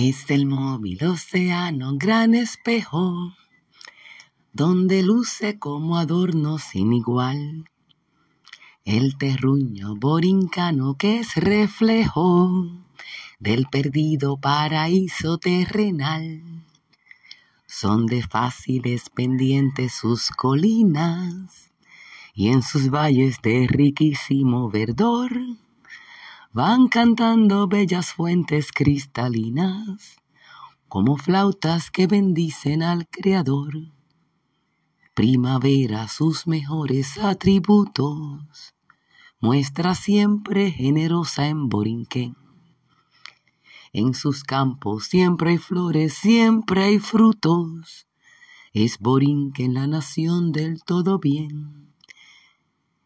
Es el móvil océano, gran espejo, donde luce como adorno sin igual. El terruño borincano que es reflejo del perdido paraíso terrenal. Son de fáciles pendientes sus colinas y en sus valles de riquísimo verdor van cantando bellas fuentes cristalinas, como flautas que bendicen al Creador. Primavera sus mejores atributos, muestra siempre generosa en Borinquén. En sus campos siempre hay flores, siempre hay frutos. Es Borinquen la nación del todo bien.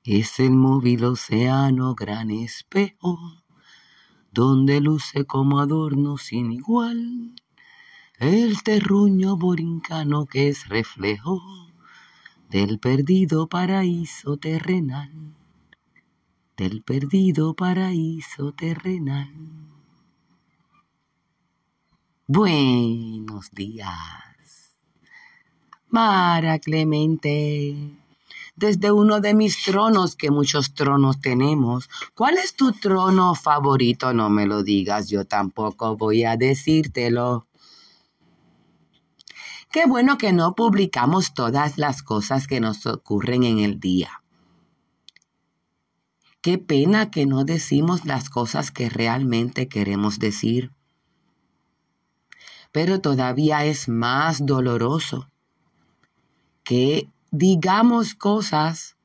Es el móvil océano, gran espejo, donde luce como adorno sin igual el terruño borincano que es reflejo del perdido paraíso terrenal, del perdido paraíso terrenal. Buenos días. Mara Clemente desde uno de mis tronos, que muchos tronos tenemos. ¿Cuál es tu trono favorito? No me lo digas, yo tampoco voy a decírtelo. Qué bueno que no publicamos todas las cosas que nos ocurren en el día. Qué pena que no decimos las cosas que realmente queremos decir. Pero todavía es más doloroso que digamos cosas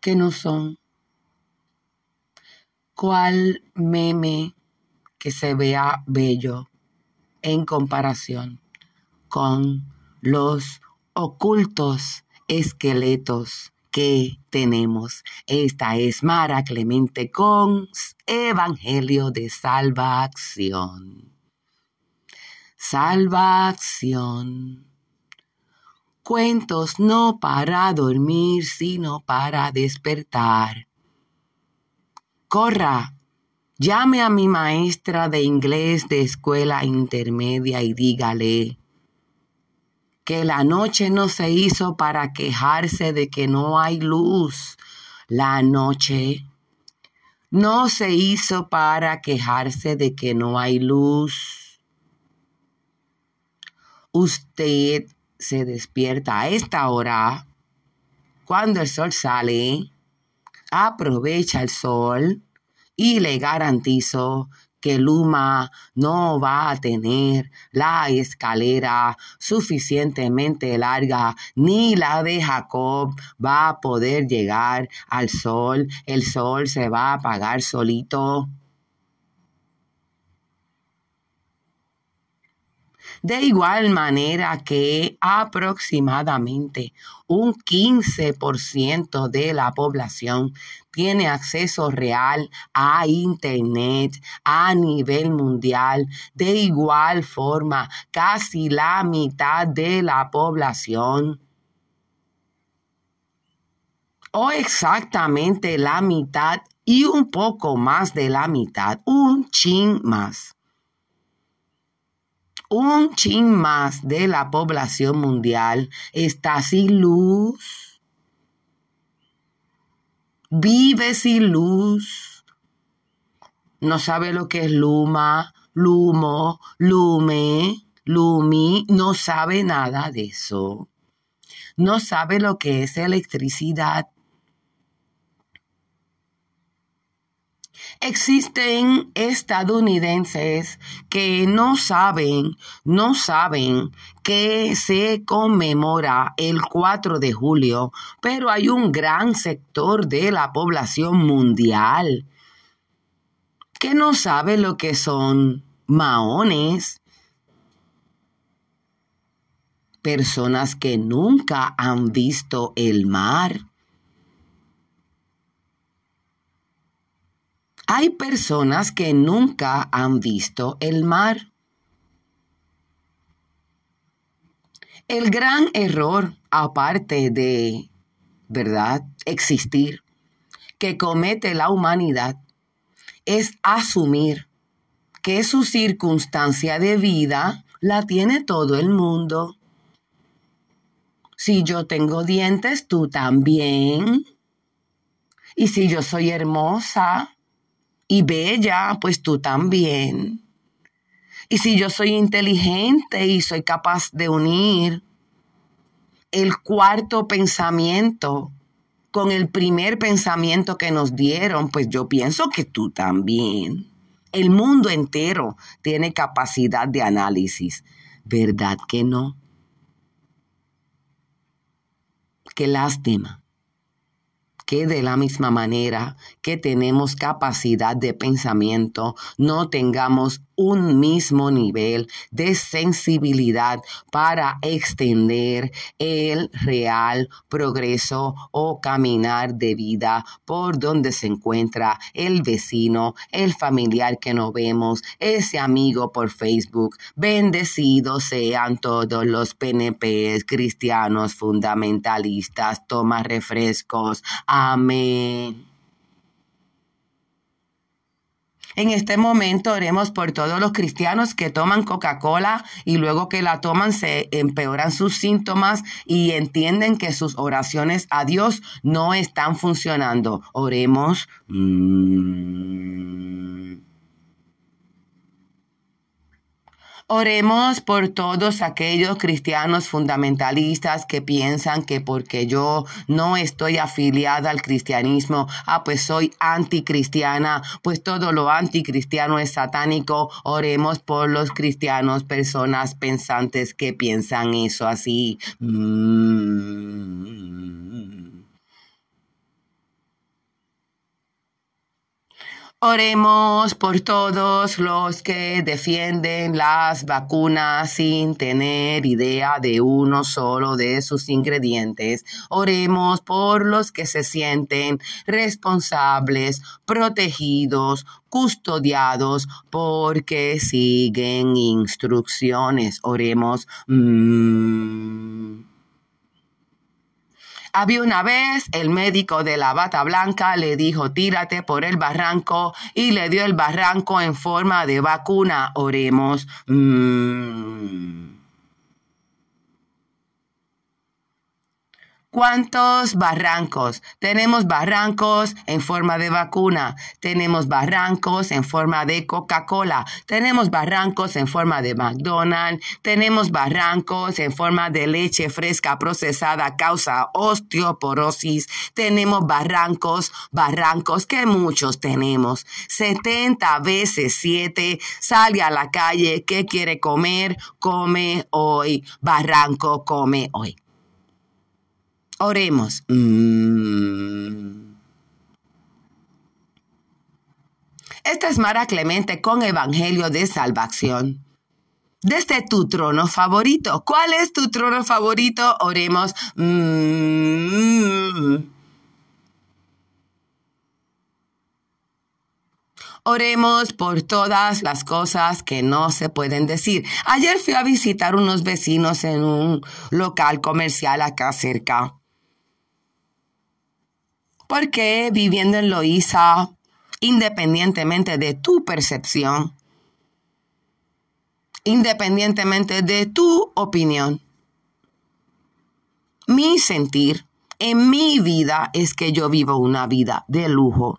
que no son. ¿Cuál meme que se vea bello en comparación con los ocultos esqueletos que tenemos? Esta es Mara Clemente con Evangelio de Salvación. Salvación cuentos no para dormir, sino para despertar. Corra, llame a mi maestra de inglés de escuela intermedia y dígale que la noche no se hizo para quejarse de que no hay luz. La noche no se hizo para quejarse de que no hay luz. Usted se despierta a esta hora, cuando el sol sale, aprovecha el sol y le garantizo que Luma no va a tener la escalera suficientemente larga, ni la de Jacob va a poder llegar al sol, el sol se va a apagar solito. De igual manera que aproximadamente un 15% de la población tiene acceso real a Internet a nivel mundial. De igual forma, casi la mitad de la población o exactamente la mitad y un poco más de la mitad, un chin más un chin más de la población mundial está sin luz. Vive sin luz. No sabe lo que es luma, lumo, lume, lumi. No sabe nada de eso. No sabe lo que es electricidad. Existen estadounidenses que no saben, no saben que se conmemora el 4 de julio, pero hay un gran sector de la población mundial que no sabe lo que son maones, personas que nunca han visto el mar, Hay personas que nunca han visto el mar. El gran error, aparte de, ¿verdad?, existir, que comete la humanidad es asumir que su circunstancia de vida la tiene todo el mundo. Si yo tengo dientes, tú también. Y si yo soy hermosa y bella, pues tú también. Y si yo soy inteligente y soy capaz de unir el cuarto pensamiento con el primer pensamiento que nos dieron, pues yo pienso que tú también. El mundo entero tiene capacidad de análisis. ¿Verdad que no? Qué lástima que de la misma manera que tenemos capacidad de pensamiento, no tengamos un mismo nivel de sensibilidad para extender el real progreso o caminar de vida por donde se encuentra el vecino, el familiar que no vemos, ese amigo por Facebook. Bendecidos sean todos los PNPs cristianos fundamentalistas. Toma refrescos. Amén. En este momento oremos por todos los cristianos que toman Coca-Cola y luego que la toman se empeoran sus síntomas y entienden que sus oraciones a Dios no están funcionando. Oremos. Oremos por todos aquellos cristianos fundamentalistas que piensan que porque yo no estoy afiliada al cristianismo, ah, pues soy anticristiana, pues todo lo anticristiano es satánico. Oremos por los cristianos, personas pensantes que piensan eso así. Mm. Oremos por todos los que defienden las vacunas sin tener idea de uno solo de sus ingredientes. Oremos por los que se sienten responsables, protegidos, custodiados porque siguen instrucciones. Oremos. Mm. Había una vez el médico de la bata blanca le dijo tírate por el barranco y le dio el barranco en forma de vacuna. Oremos. Mm. ¿Cuántos barrancos? Tenemos barrancos en forma de vacuna, tenemos barrancos en forma de Coca-Cola, tenemos barrancos en forma de McDonald's, tenemos barrancos en forma de leche fresca procesada causa osteoporosis, tenemos barrancos, barrancos que muchos tenemos. 70 veces 7, sale a la calle, ¿qué quiere comer? Come hoy, barranco, come hoy. Oremos. Mm. Esta es Mara Clemente con Evangelio de Salvación. Desde tu trono favorito. ¿Cuál es tu trono favorito? Oremos. Mm. Oremos por todas las cosas que no se pueden decir. Ayer fui a visitar unos vecinos en un local comercial acá cerca porque viviendo en Loíza, independientemente de tu percepción, independientemente de tu opinión, mi sentir en mi vida es que yo vivo una vida de lujo.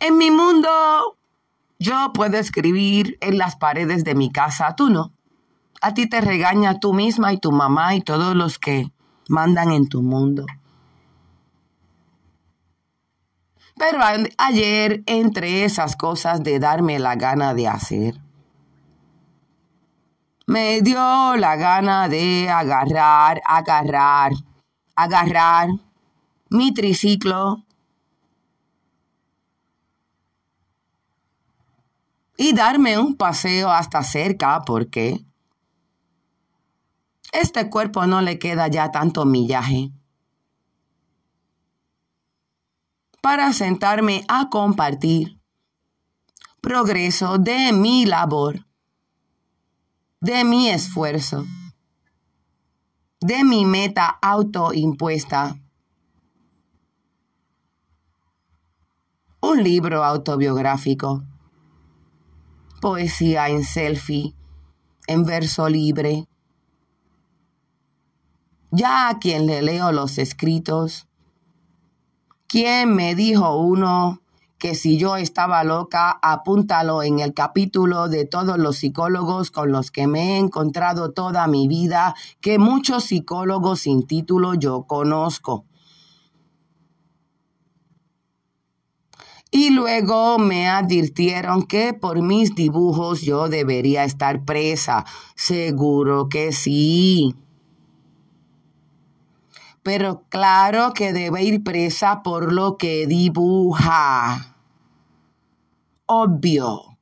En mi mundo, yo puedo escribir en las paredes de mi casa, tú no. A ti te regaña tú misma y tu mamá y todos los que mandan en tu mundo. Pero ayer, entre esas cosas de darme la gana de hacer, me dio la gana de agarrar, agarrar, agarrar mi triciclo y darme un paseo hasta cerca porque este cuerpo no le queda ya tanto millaje. Para sentarme a compartir progreso de mi labor, de mi esfuerzo, de mi meta autoimpuesta. un libro autobiográfico, poesía en selfie, en verso libre. Ya a quien le leo los escritos, ¿quién me dijo uno que si yo estaba loca, apúntalo en el capítulo de todos los psicólogos con los que me he encontrado toda mi vida, que muchos psicólogos sin título yo conozco. Y luego me advirtieron que por mis dibujos yo debería estar presa. Seguro que sí. Pero claro que debe ir presa por lo que dibuja. Obvio.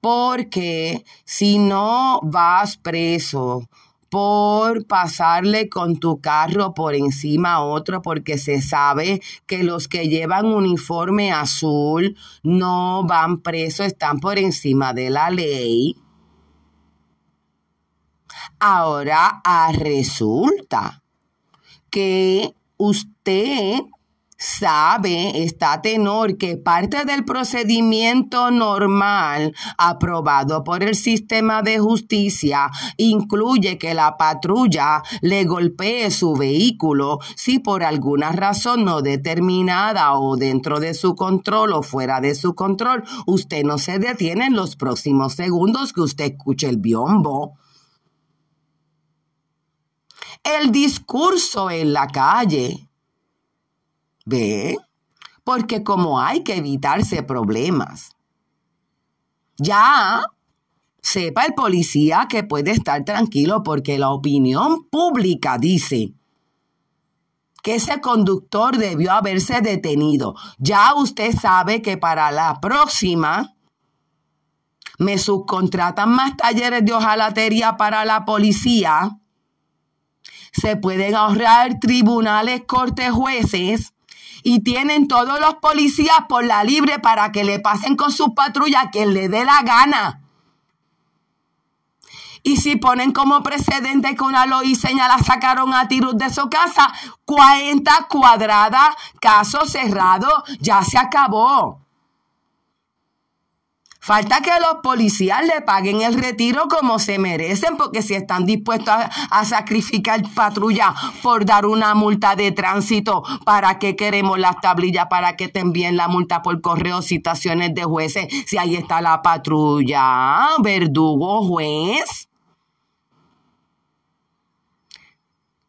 Porque si no vas preso por pasarle con tu carro por encima a otro porque se sabe que los que llevan uniforme azul no van presos, están por encima de la ley. Ahora ah, resulta que usted sabe, está tenor, que parte del procedimiento normal aprobado por el sistema de justicia incluye que la patrulla le golpee su vehículo si por alguna razón no determinada o dentro de su control o fuera de su control, usted no se detiene en los próximos segundos que usted escuche el biombo. El discurso en la calle ¿Ve? Porque como hay que evitarse problemas, ya sepa el policía que puede estar tranquilo porque la opinión pública dice que ese conductor debió haberse detenido. Ya usted sabe que para la próxima me subcontratan más talleres de hojalatería para la policía. Se pueden ahorrar tribunales, cortes, jueces y tienen todos los policías por la libre para que le pasen con sus patrullas quien le dé la gana. Y si ponen como precedente que una loiseña la sacaron a tiros de su casa, 40 cuadradas, caso cerrado, ya se acabó. Falta que los policías le paguen el retiro como se merecen, porque si están dispuestos a, sacrificar patrulla por dar una multa de tránsito, ¿para qué queremos las tablillas? ¿Para que te envíen la multa por correo, citaciones de jueces? Si ahí está la patrulla, verdugo, juez.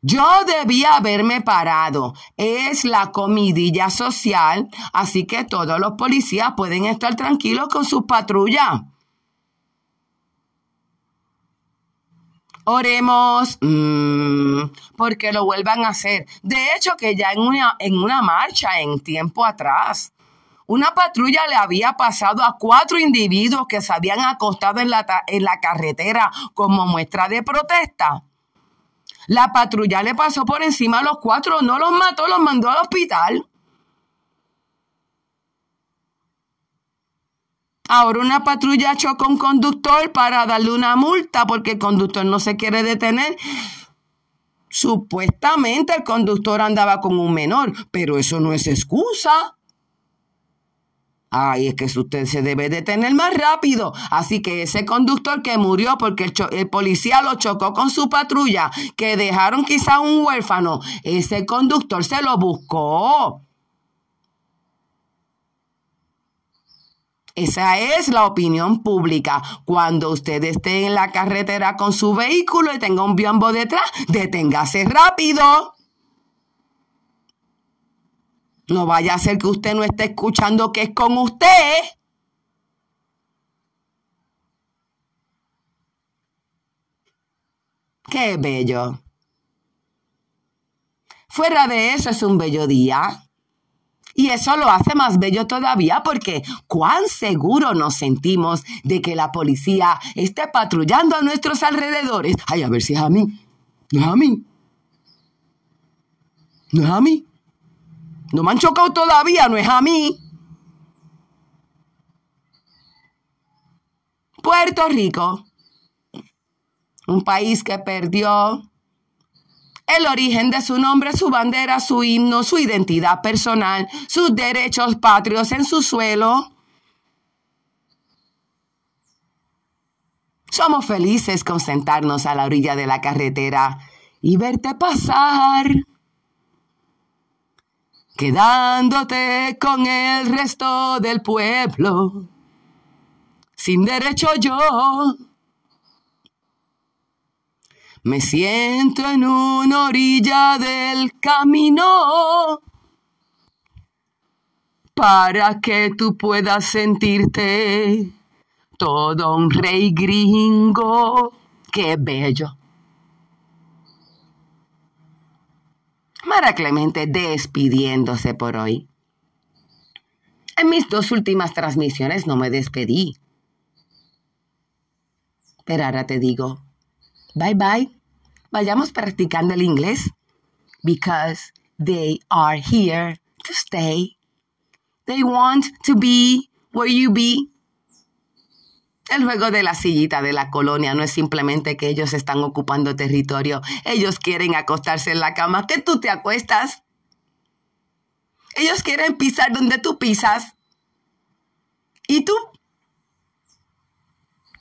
Yo debía haberme parado. Es la comidilla social, así que todos los policías pueden estar tranquilos con sus patrullas. Oremos mm, porque lo vuelvan a hacer. De hecho, que ya en una, en una marcha en tiempo atrás, una patrulla le había pasado a cuatro individuos que se habían acostado en la, en la carretera como muestra de protesta. La patrulla le pasó por encima a los cuatro, no los mató, los mandó al hospital. Ahora una patrulla chocó a un conductor para darle una multa porque el conductor no se quiere detener. Supuestamente el conductor andaba con un menor, pero eso no es excusa. Ay, es que usted se debe detener más rápido. Así que ese conductor que murió porque el, policía lo chocó con su patrulla, que dejaron quizá un huérfano, ese conductor se lo buscó. Esa es la opinión pública. Cuando usted esté en la carretera con su vehículo y tenga un biombo detrás, deténgase rápido. No vaya a ser que usted no esté escuchando que es con usted. Qué bello. Fuera de eso es un bello día. Y eso lo hace más bello todavía porque cuán seguro nos sentimos de que la policía esté patrullando a nuestros alrededores. Ay, a ver si es a mí. No es a mí. No es a mí. No me han chocado todavía, no es a mí. Puerto Rico, un país que perdió el origen de su nombre, su bandera, su himno, su identidad personal, sus derechos patrios en su suelo. Somos felices con sentarnos a la orilla de la carretera y verte pasar, quedándote con el resto del pueblo, sin derecho yo me siento en una orilla del camino para que tú puedas sentirte todo un rey gringo. ¡Qué bello! Mara Clemente despidiéndose por hoy. En mis dos últimas transmisiones no me despedí. Pero ahora te digo, bye bye. Vayamos practicando el inglés. Because they are here to stay. They want to be where you be. El juego de la sillita de la colonia no es simplemente que ellos están ocupando territorio. Ellos quieren acostarse en la cama que tú te acuestas. Ellos quieren pisar donde tú pisas. Y tú